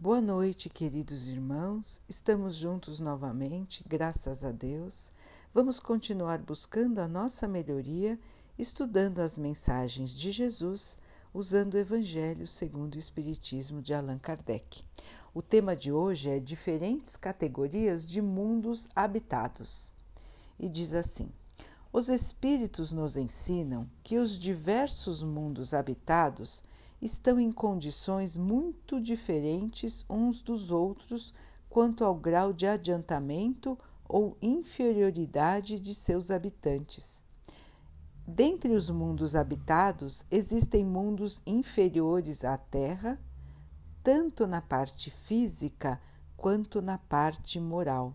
Boa noite, queridos irmãos. Estamos juntos novamente, graças a Deus. Vamos continuar buscando a nossa melhoria, estudando as mensagens de Jesus, usando o Evangelho segundo o Espiritismo de Allan Kardec. O tema de hoje é diferentes categorias de mundos habitados. E diz assim: Os espíritos nos ensinam que os diversos mundos habitados estão em condições muito diferentes uns dos outros quanto ao grau de adiantamento ou inferioridade de seus habitantes. Dentre os mundos habitados, existem mundos inferiores à Terra, tanto na parte física quanto na parte moral.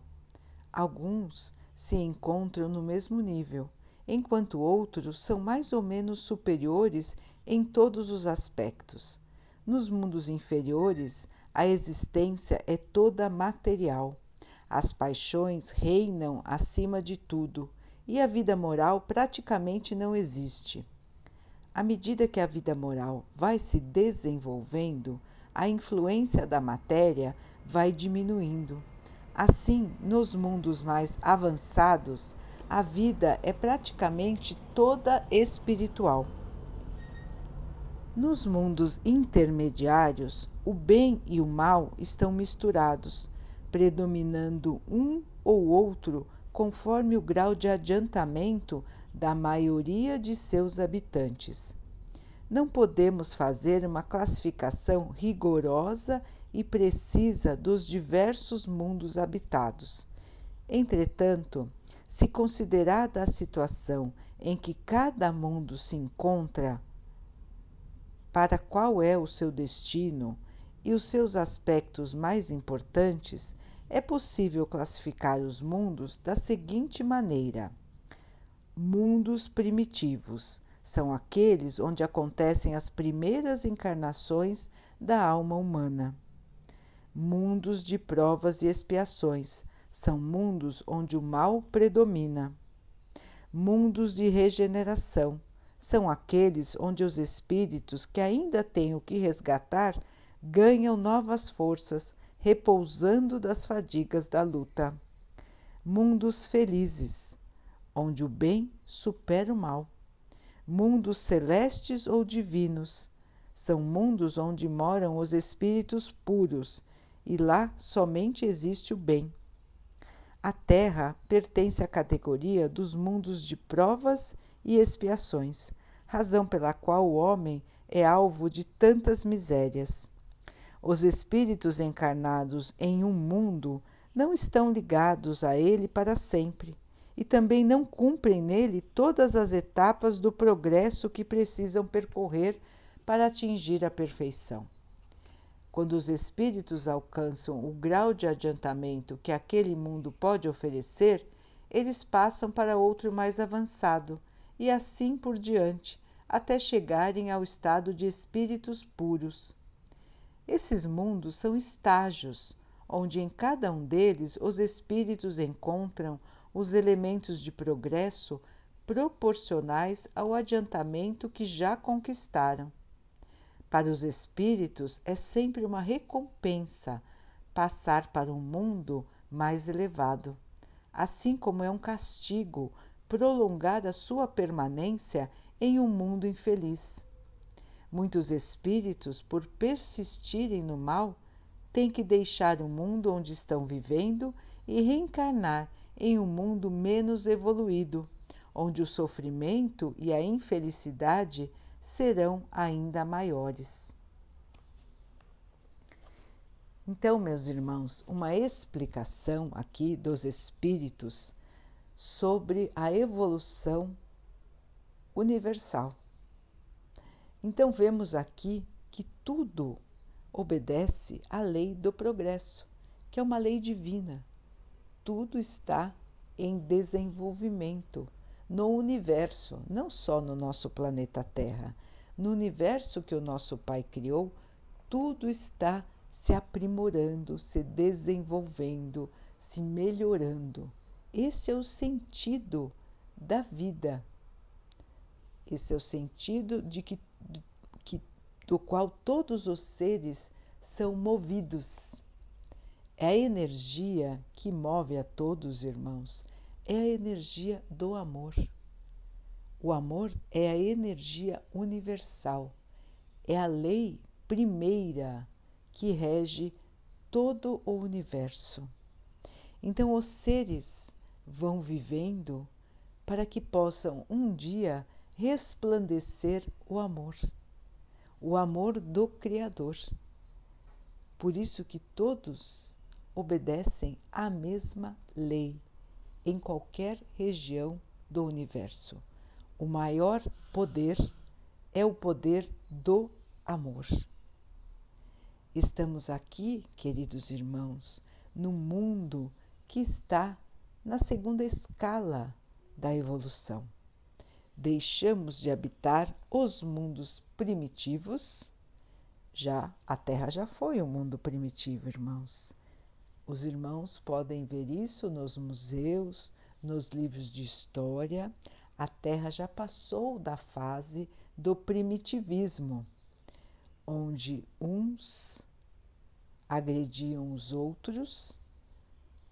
Alguns se encontram no mesmo nível, enquanto outros são mais ou menos superiores em todos os aspectos. Nos mundos inferiores, a existência é toda material. As paixões reinam acima de tudo e a vida moral praticamente não existe. À medida que a vida moral vai se desenvolvendo, a influência da matéria vai diminuindo. Assim, nos mundos mais avançados, a vida é praticamente toda espiritual. Nos mundos intermediários, o bem e o mal estão misturados, predominando um ou outro conforme o grau de adiantamento da maioria de seus habitantes. Não podemos fazer uma classificação rigorosa e precisa dos diversos mundos habitados. Entretanto, se considerada a situação em que cada mundo se encontra, para qual é o seu destino e os seus aspectos mais importantes, é possível classificar os mundos da seguinte maneira: mundos primitivos são aqueles onde acontecem as primeiras encarnações da alma humana. Mundos de provas e expiações são mundos onde o mal predomina. Mundos de regeneração são aqueles onde os espíritos que ainda têm o que resgatar ganham novas forças, repousando das fadigas da luta. Mundos felizes, onde o bem supera o mal. Mundos celestes ou divinos, são mundos onde moram os espíritos puros, e lá somente existe o bem. A Terra pertence à categoria dos mundos de provas e expiações, razão pela qual o homem é alvo de tantas misérias. Os espíritos encarnados em um mundo não estão ligados a ele para sempre e também não cumprem nele todas as etapas do progresso que precisam percorrer para atingir a perfeição. Quando os espíritos alcançam o grau de adiantamento que aquele mundo pode oferecer, eles passam para outro mais avançado e assim por diante, até chegarem ao estado de espíritos puros. Esses mundos são estágios, onde em cada um deles os espíritos encontram os elementos de progresso proporcionais ao adiantamento que já conquistaram. Para os espíritos é sempre uma recompensa passar para um mundo mais elevado, assim como é um castigo prolongar a sua permanência em um mundo infeliz. Muitos espíritos, por persistirem no mal, têm que deixar o mundo onde estão vivendo e reencarnar em um mundo menos evoluído, onde o sofrimento e a infelicidade serão ainda maiores. Então, meus irmãos, uma explicação aqui dos espíritos sobre a evolução universal. Então, vemos aqui que tudo obedece à lei do progresso, que é uma lei divina. Tudo está em desenvolvimento no universo, não só no nosso planeta Terra. No universo que o nosso Pai criou, tudo está se aprimorando, se desenvolvendo, se melhorando. Esse é o sentido da vida. Esse é o sentido de que, que do qual todos os seres são movidos. É a energia que move a todos, irmãos, é a energia do amor. O amor é a energia universal, é a lei primeira que rege todo o universo. Então, os seres vão vivendo para que possam um dia resplandecer o amor, o amor do Criador. Por isso que todos obedecem à mesma lei em qualquer região do universo. O maior poder é o poder do amor. Estamos aqui, queridos irmãos, no mundo que está na segunda escala da evolução. Deixamos de habitar os mundos primitivos. Já a Terra já foi um mundo primitivo, irmãos. Os irmãos podem ver isso nos museus, nos livros de história. A Terra já passou da fase do primitivismo, onde uns agrediam os outros,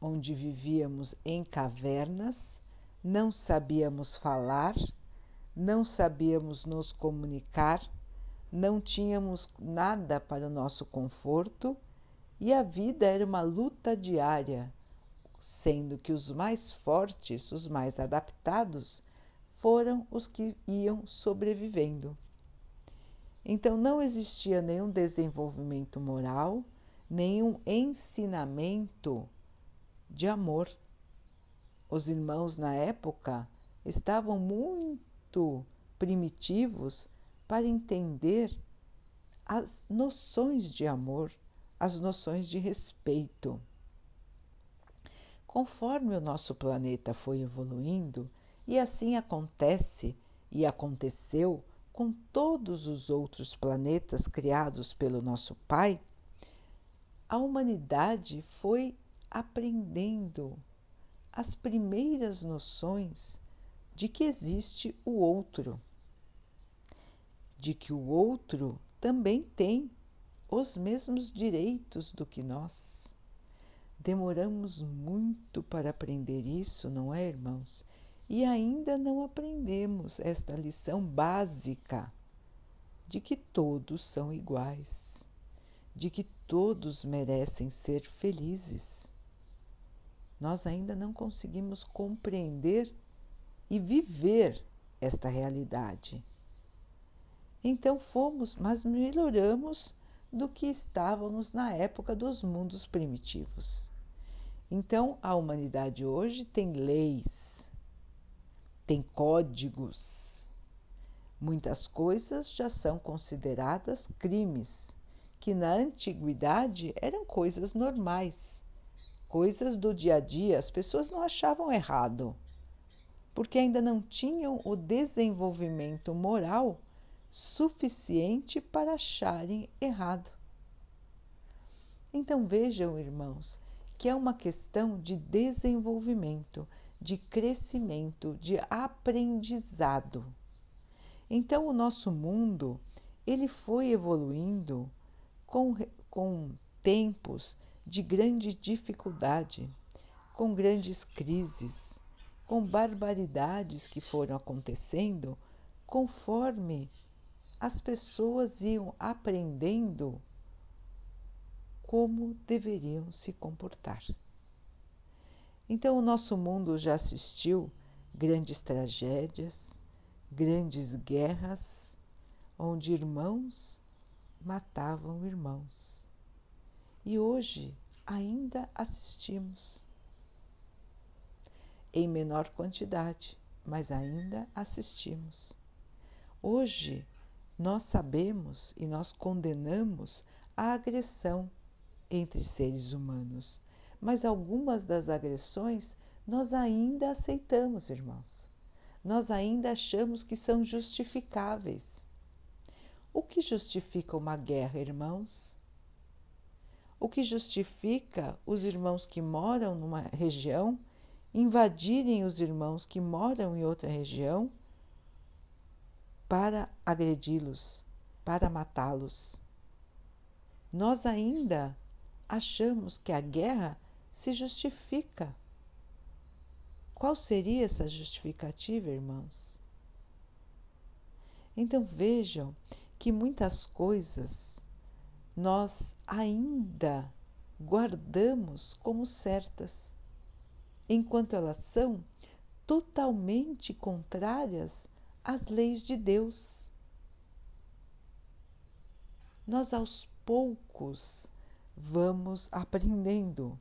onde vivíamos em cavernas, não sabíamos falar, não sabíamos nos comunicar, não tínhamos nada para o nosso conforto e a vida era uma luta diária, sendo que os mais fortes, os mais adaptados, foram os que iam sobrevivendo. Então não existia nenhum desenvolvimento moral, nenhum ensinamento de amor. Os irmãos na época estavam muito primitivos para entender as noções de amor, as noções de respeito. Conforme o nosso planeta foi evoluindo, e assim acontece e aconteceu com todos os outros planetas criados pelo nosso Pai, a humanidade foi aprendendo as primeiras noções de que existe o outro, de que o outro também tem os mesmos direitos do que nós. Demoramos muito para aprender isso, não é, irmãos? E ainda não aprendemos esta lição básica de que todos são iguais, de que todos merecem ser felizes nós ainda não conseguimos compreender e viver esta realidade. Então fomos, mas melhoramos do que estávamos na época dos mundos primitivos. Então a humanidade hoje tem leis, tem códigos. Muitas coisas já são consideradas crimes, que na antiguidade eram coisas normais coisas do dia a dia as pessoas não achavam errado, porque ainda não tinham o desenvolvimento moral suficiente para acharem errado. Então vejam, irmãos, que é uma questão de desenvolvimento, de crescimento, de aprendizado. Então o nosso mundo ele foi evoluindo com, com tempos de grande dificuldade, com grandes crises, com barbaridades que foram acontecendo conforme as pessoas iam aprendendo como deveriam se comportar. Então, o nosso mundo já assistiu grandes tragédias, grandes guerras, onde irmãos matavam irmãos e hoje ainda assistimos. Em menor quantidade, mas ainda assistimos. Hoje nós sabemos e nós condenamos a agressão entre seres humanos, mas algumas das agressões nós ainda aceitamos, irmãos. Nós ainda achamos que são justificáveis. O que justifica uma guerra, irmãos? O que justifica os irmãos que moram numa região invadirem os irmãos que moram em outra região para agredi-los, para matá-los. nós ainda achamos que a guerra se justifica. Qual seria essa justificativa, irmãos? Então vejam que muitas coisas nós ainda guardamos como certas, enquanto elas são totalmente contrárias às leis de Deus. Nós aos poucos vamos aprendendo,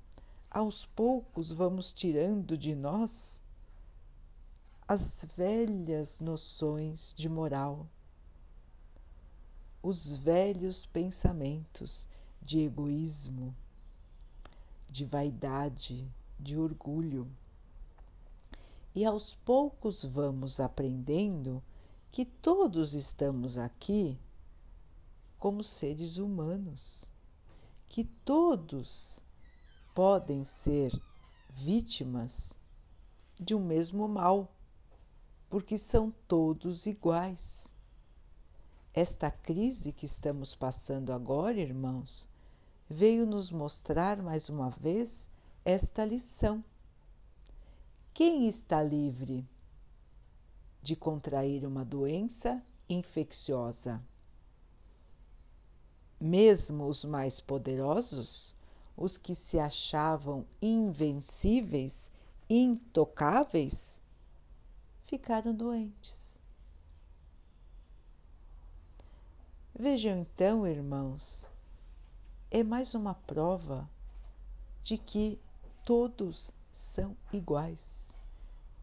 aos poucos vamos tirando de nós as velhas noções de moral, os velhos pensamentos de egoísmo, de vaidade, de orgulho. E aos poucos vamos aprendendo que todos estamos aqui como seres humanos, que todos podem ser vítimas de um mesmo mal, porque são todos iguais. Esta crise que estamos passando agora, irmãos, veio nos mostrar mais uma vez esta lição. Quem está livre de contrair uma doença infecciosa? Mesmo os mais poderosos, os que se achavam invencíveis, intocáveis, ficaram doentes. Vejam então, irmãos, é mais uma prova de que todos são iguais,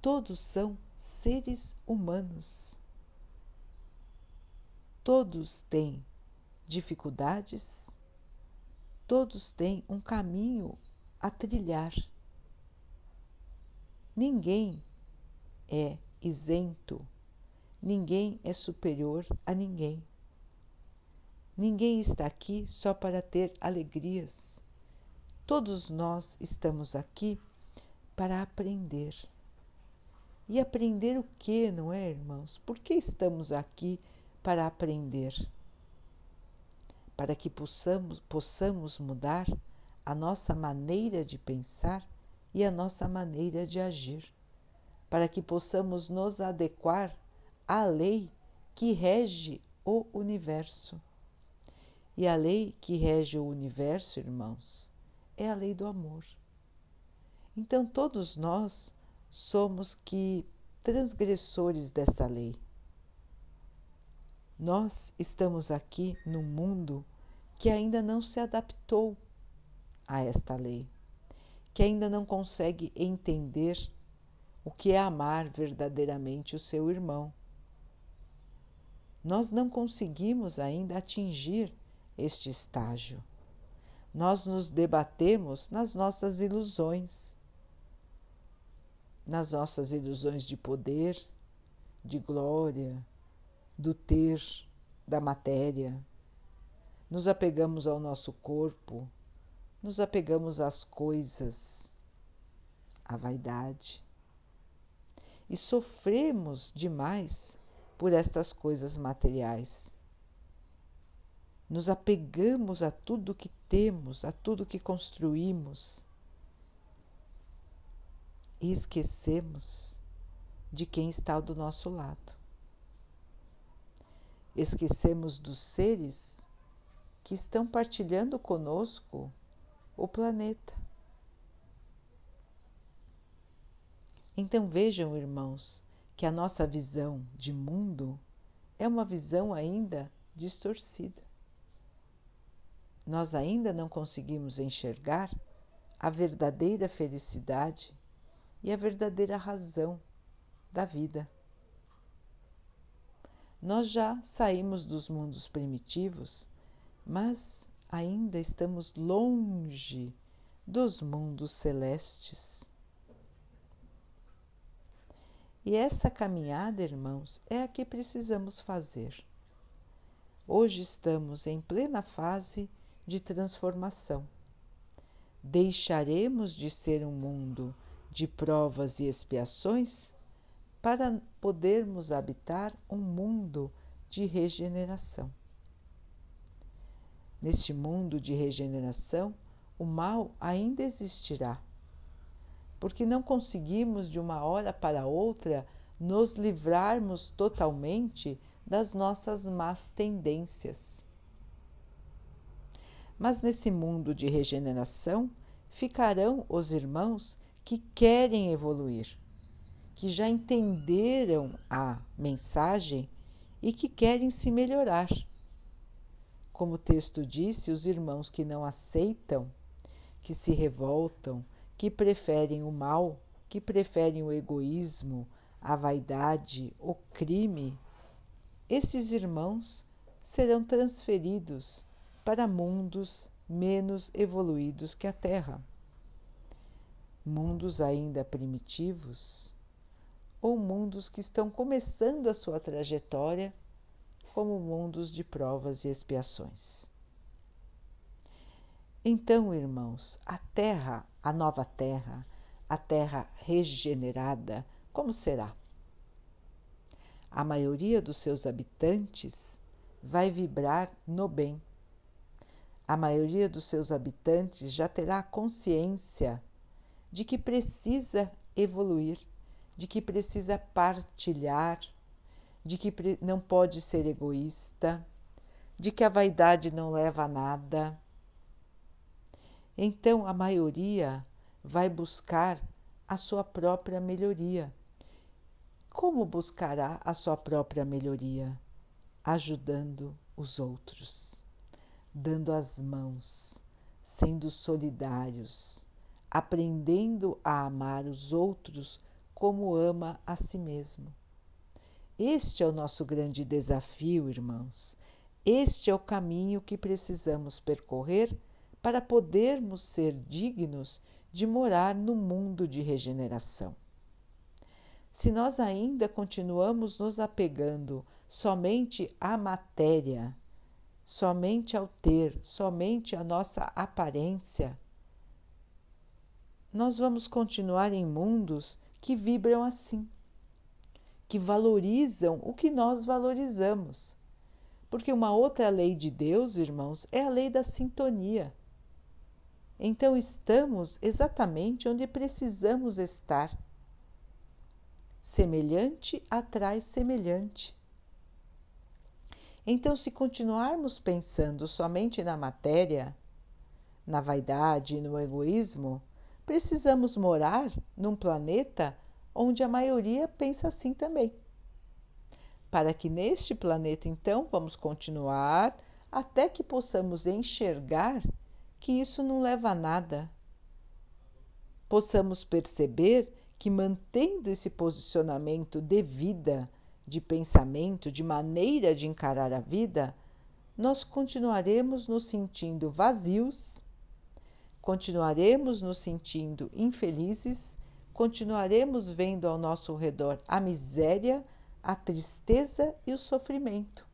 todos são seres humanos. Todos têm dificuldades, todos têm um caminho a trilhar. Ninguém é isento, ninguém é superior a ninguém. Ninguém está aqui só para ter alegrias. Todos nós estamos aqui para aprender. E aprender o que, não é, irmãos? Por que estamos aqui para aprender? Para que possamos, possamos mudar a nossa maneira de pensar e a nossa maneira de agir, para que possamos nos adequar à lei que rege o universo. E a lei que rege o universo, irmãos, é a lei do amor. Então todos nós somos que transgressores dessa lei. Nós estamos aqui no mundo que ainda não se adaptou a esta lei, que ainda não consegue entender o que é amar verdadeiramente o seu irmão. Nós não conseguimos ainda atingir este estágio. Nós nos debatemos nas nossas ilusões, nas nossas ilusões de poder, de glória, do ter, da matéria. Nos apegamos ao nosso corpo, nos apegamos às coisas, à vaidade. E sofremos demais por estas coisas materiais nos apegamos a tudo que temos, a tudo que construímos e esquecemos de quem está do nosso lado. Esquecemos dos seres que estão partilhando conosco o planeta. Então vejam, irmãos, que a nossa visão de mundo é uma visão ainda distorcida nós ainda não conseguimos enxergar a verdadeira felicidade e a verdadeira razão da vida. Nós já saímos dos mundos primitivos, mas ainda estamos longe dos mundos celestes. E essa caminhada, irmãos, é a que precisamos fazer. Hoje estamos em plena fase de transformação. Deixaremos de ser um mundo de provas e expiações para podermos habitar um mundo de regeneração. Neste mundo de regeneração, o mal ainda existirá, porque não conseguimos de uma hora para outra nos livrarmos totalmente das nossas más tendências. Mas nesse mundo de regeneração ficarão os irmãos que querem evoluir, que já entenderam a mensagem e que querem se melhorar. Como o texto disse, os irmãos que não aceitam, que se revoltam, que preferem o mal, que preferem o egoísmo, a vaidade, o crime, esses irmãos serão transferidos para mundos menos evoluídos que a Terra. Mundos ainda primitivos ou mundos que estão começando a sua trajetória como mundos de provas e expiações. Então, irmãos, a Terra, a nova Terra, a Terra regenerada, como será? A maioria dos seus habitantes vai vibrar no bem. A maioria dos seus habitantes já terá consciência de que precisa evoluir, de que precisa partilhar, de que não pode ser egoísta, de que a vaidade não leva a nada. Então a maioria vai buscar a sua própria melhoria. Como buscará a sua própria melhoria? Ajudando os outros, dando as mãos, sendo solidários, aprendendo a amar os outros como ama a si mesmo. Este é o nosso grande desafio, irmãos. Este é o caminho que precisamos percorrer para podermos ser dignos de morar no mundo de regeneração. Se nós ainda continuamos nos apegando somente à matéria, somente ao ter, somente à nossa aparência, nós vamos continuar em mundos que vibram assim que valorizam o que nós valorizamos. Porque uma outra lei de Deus, irmãos, é a lei da sintonia. Então estamos exatamente onde precisamos estar. Semelhante atrai semelhante. Então, se continuarmos pensando somente na matéria, na vaidade e no egoísmo, precisamos morar num planeta onde a maioria pensa assim também. Para que neste planeta, então, vamos continuar até que possamos enxergar que isso não leva a nada. Possamos perceber que, mantendo esse posicionamento de vida, de pensamento, de maneira de encarar a vida, nós continuaremos nos sentindo vazios, continuaremos nos sentindo infelizes continuaremos vendo ao nosso redor a miséria, a tristeza e o sofrimento.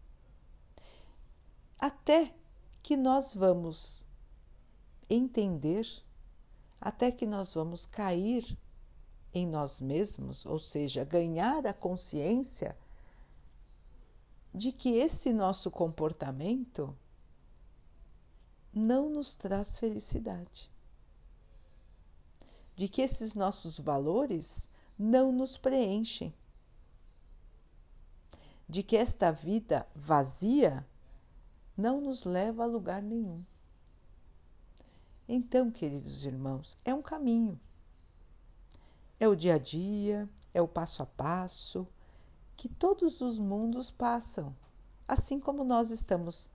Até que nós vamos entender, até que nós vamos cair em nós mesmos, ou seja, ganhar a consciência de que esse nosso comportamento não nos traz felicidade de que esses nossos valores não nos preenchem, de que esta vida vazia não nos leva a lugar nenhum. Então, queridos irmãos, é um caminho. É o dia a dia, é o passo a passo que todos os mundos passam, assim como nós estamos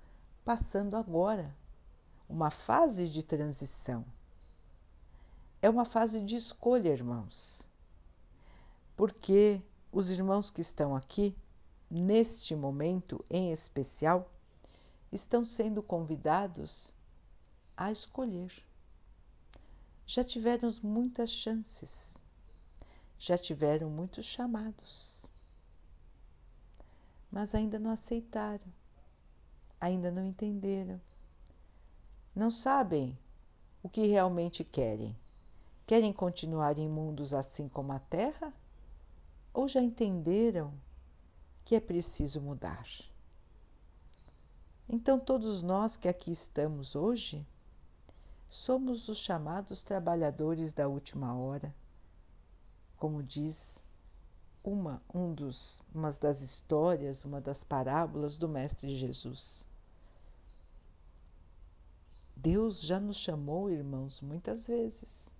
passando agora, uma fase de transição é uma fase de escolha, irmãos. Porque os irmãos que estão aqui, neste momento em especial, estão sendo convidados a escolher. Já tiveram muitas chances, já tiveram muitos chamados, mas ainda não aceitaram, ainda não entenderam, não sabem o que realmente querem. Querem continuar em mundos assim como a Terra? Ou já entenderam que é preciso mudar? Então, todos nós que aqui estamos hoje somos os chamados trabalhadores da última hora, como diz uma, um dos, uma das histórias, uma das parábolas do Mestre Jesus. Deus já nos chamou, irmãos, muitas vezes.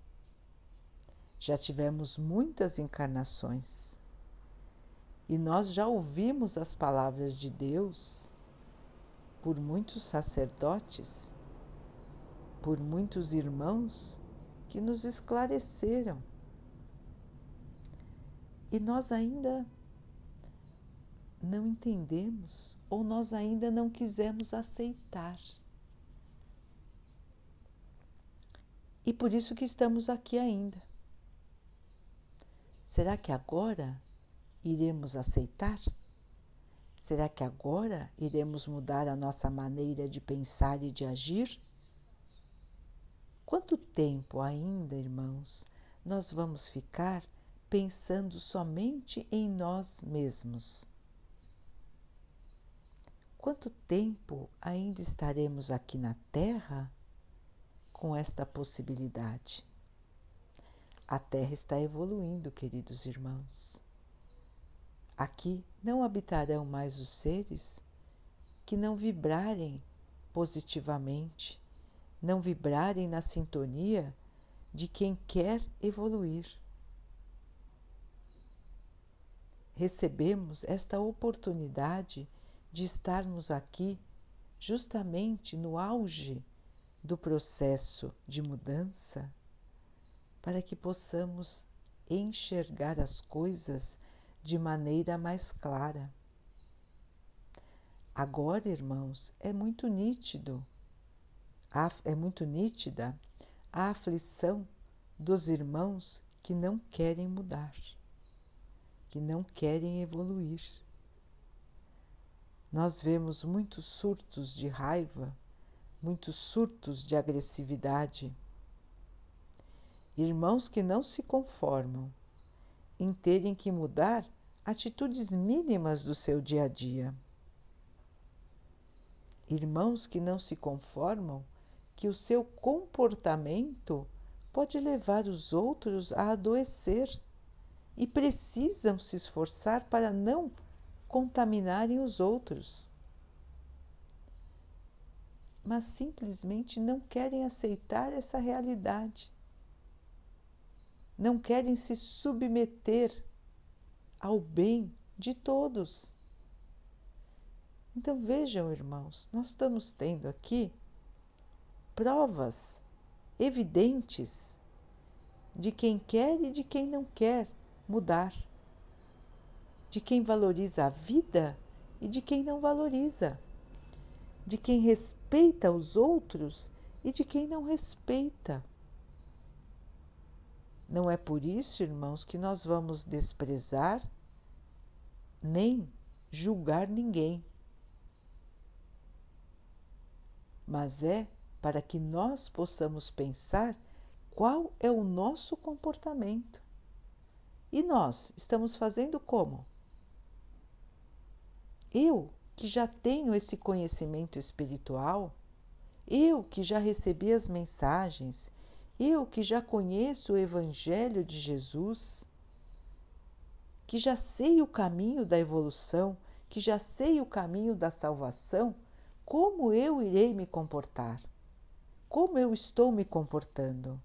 Já tivemos muitas encarnações. E nós já ouvimos as palavras de Deus por muitos sacerdotes, por muitos irmãos que nos esclareceram. E nós ainda não entendemos ou nós ainda não quisemos aceitar. E por isso que estamos aqui ainda. Será que agora iremos aceitar? Será que agora iremos mudar a nossa maneira de pensar e de agir? Quanto tempo ainda, irmãos, nós vamos ficar pensando somente em nós mesmos? Quanto tempo ainda estaremos aqui na Terra com esta possibilidade. A Terra está evoluindo, queridos irmãos. Aqui não habitarão mais os seres que não vibrarem positivamente, não vibrarem na sintonia de quem quer evoluir. Recebemos esta oportunidade de estarmos aqui justamente no auge do processo de mudança para que possamos enxergar as coisas de maneira mais clara. Agora, irmãos, é muito nítido, é muito nítida a aflição dos irmãos que não querem mudar, que não querem evoluir. Nós vemos muitos surtos de raiva muitos surtos de agressividade. Irmãos que não se conformam em terem que mudar atitudes mínimas do seu dia a dia. Irmãos que não se conformam que o seu comportamento pode levar os outros a adoecer e precisam se esforçar para não contaminarem os outros mas simplesmente não querem aceitar essa realidade. Não querem se submeter ao bem de todos. Então vejam, irmãos, nós estamos tendo aqui provas evidentes de quem quer e de quem não quer mudar, de quem valoriza a vida e de quem não valoriza de quem respeita os outros e de quem não respeita. Não é por isso, irmãos, que nós vamos desprezar nem julgar ninguém. Mas é para que nós possamos pensar qual é o nosso comportamento. E nós estamos fazendo como? Eu que já tenho esse conhecimento espiritual, eu que já recebi as mensagens, eu que já conheço o Evangelho de Jesus, que já sei o caminho da evolução, que já sei o caminho da salvação, como eu irei me comportar? Como eu estou me comportando?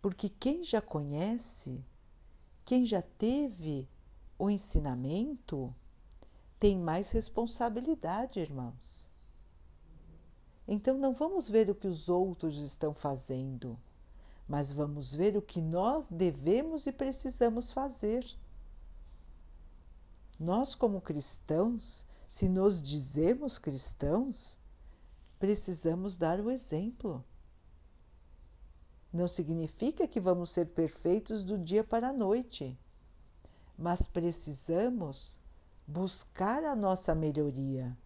Porque quem já conhece, quem já teve o ensinamento, tem mais responsabilidade, irmãos. Então não vamos ver o que os outros estão fazendo, mas vamos ver o que nós devemos e precisamos fazer. Nós, como cristãos, se nos dizemos cristãos, precisamos dar o exemplo. Não significa que vamos ser perfeitos do dia para a noite, mas precisamos buscar a nossa melhoria,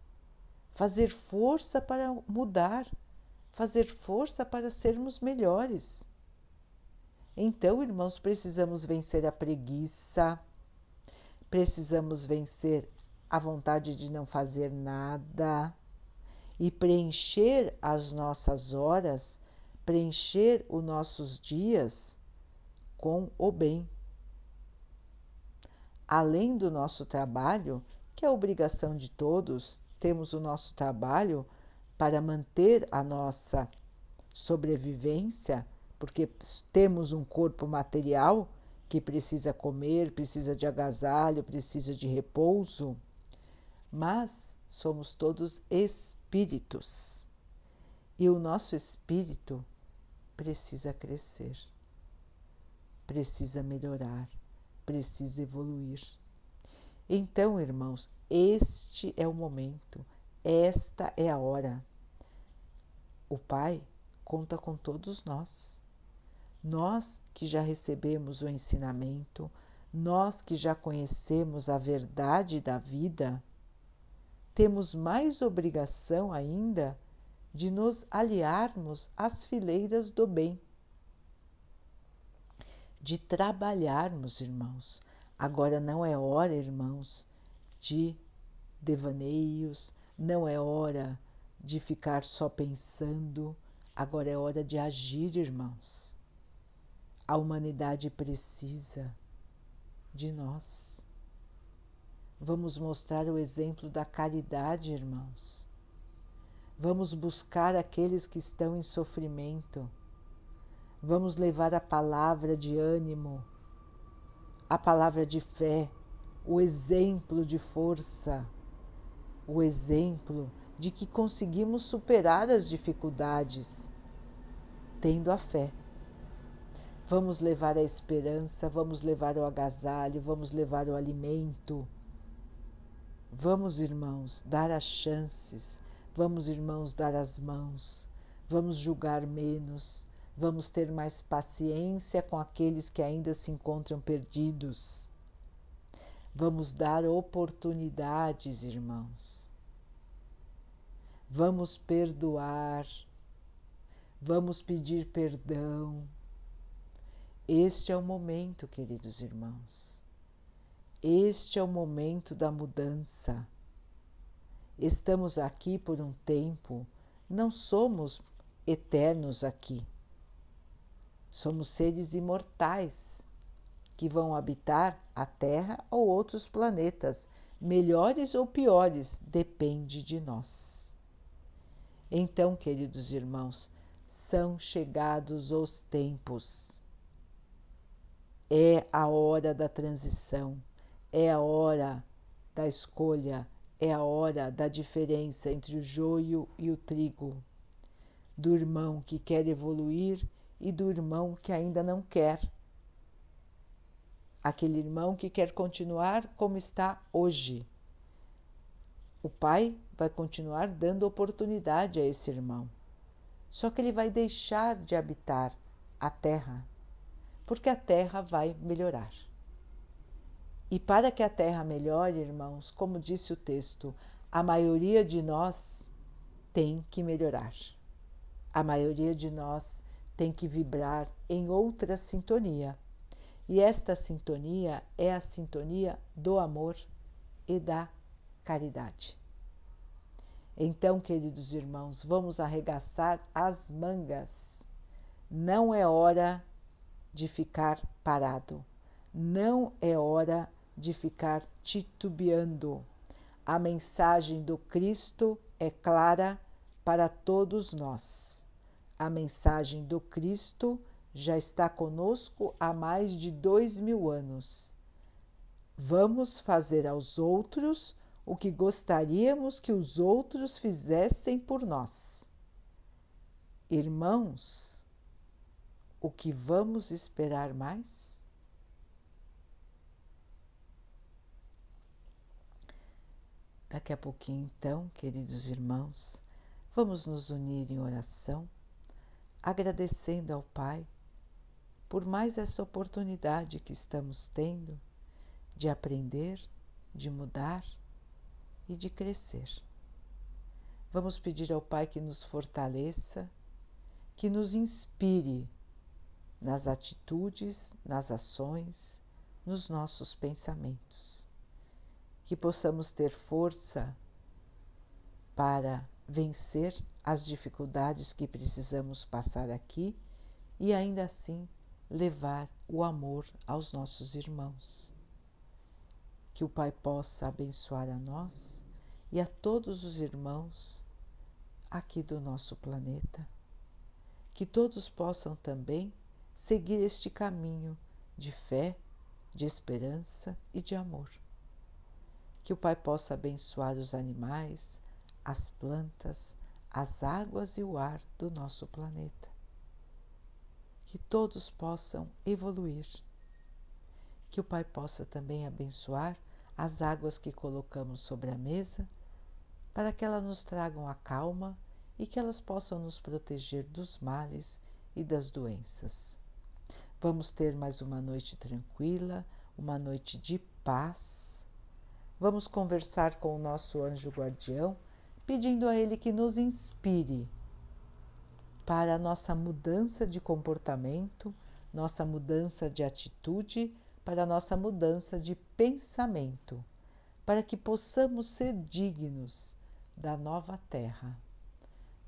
fazer força para mudar, fazer força para sermos melhores. Então, irmãos, precisamos vencer a preguiça, precisamos vencer a vontade de não fazer nada e preencher as nossas horas, preencher os nossos dias com o bem. Além do nosso trabalho, que é obrigação de todos, temos o nosso trabalho para manter a nossa sobrevivência, porque temos um corpo material que precisa comer, precisa de agasalho, precisa de repouso, mas somos todos espíritos e o nosso espírito precisa crescer, precisa melhorar, precisa evoluir. Então, irmãos, este é o momento, esta é a hora. O Pai conta com todos nós. Nós que já recebemos o ensinamento, nós que já conhecemos a verdade da vida, temos mais obrigação ainda de nos aliarmos às fileiras do bem, de trabalharmos, irmãos. Agora não é hora, irmãos, de devaneios, não é hora de ficar só pensando, agora é hora de agir, irmãos. A humanidade precisa de nós. Vamos mostrar o exemplo da caridade, irmãos. Vamos buscar aqueles que estão em sofrimento. Vamos levar a palavra de ânimo, a palavra de fé, o exemplo de força, o exemplo de que conseguimos superar as dificuldades, tendo a fé. Vamos levar a esperança, vamos levar o agasalho, vamos levar o alimento. Vamos, irmãos, dar as chances, vamos, irmãos, dar as mãos, vamos julgar menos, vamos ter mais paciência com aqueles que ainda se encontram perdidos. Vamos dar oportunidades, irmãos. Vamos perdoar, vamos pedir perdão este é o momento, queridos irmãos. Este é o momento da mudança. Estamos aqui por um tempo, não somos eternos aqui. Somos seres imortais que vão habitar a Terra ou outros planetas, melhores ou piores, depende de nós. Então, queridos irmãos, são chegados os tempos. É a hora da transição, é a hora da escolha, é a hora da diferença entre o joio e o trigo, do irmão que quer evoluir e do irmão que ainda não quer. Aquele irmão que quer continuar como está hoje. O pai vai continuar dando oportunidade a esse irmão. Só que ele vai deixar de habitar a terra porque a terra vai melhorar. E para que a terra melhore, irmãos, como disse o texto, a maioria de nós tem que melhorar. A maioria de nós tem que vibrar em outra sintonia. E esta sintonia é a sintonia do amor e da caridade. Então, queridos irmãos, vamos arregaçar as mangas. Não é hora de ficar parado. Não é hora de ficar titubeando. A mensagem do Cristo é clara para todos nós. A mensagem do Cristo já está conosco há mais de dois mil anos. Vamos fazer aos outros o que gostaríamos que os outros fizessem por nós. Irmãos, o que vamos esperar mais? Daqui a pouquinho, então, queridos irmãos, vamos nos unir em oração, agradecendo ao Pai por mais essa oportunidade que estamos tendo de aprender, de mudar e de crescer. Vamos pedir ao Pai que nos fortaleça, que nos inspire nas atitudes, nas ações, nos nossos pensamentos. Que possamos ter força para vencer as dificuldades que precisamos passar aqui e ainda assim levar o amor aos nossos irmãos. Que o Pai possa abençoar a nós e a todos os irmãos aqui do nosso planeta. Que todos possam também seguir este caminho de fé, de esperança e de amor. Que o Pai possa abençoar os animais, as plantas, as águas e o ar do nosso planeta. Que todos possam evoluir. Que o Pai possa também abençoar as águas que colocamos sobre a mesa, para que elas nos tragam a calma e que elas possam nos proteger dos males e das doenças. Vamos ter mais uma noite tranquila, uma noite de paz. Vamos conversar com o nosso anjo guardião, pedindo a ele que nos inspire para a nossa mudança de comportamento, nossa mudança de atitude, para a nossa mudança de pensamento, para que possamos ser dignos da nova terra,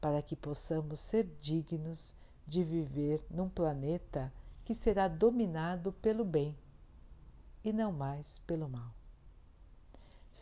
para que possamos ser dignos de viver num planeta que será dominado pelo bem e não mais pelo mal.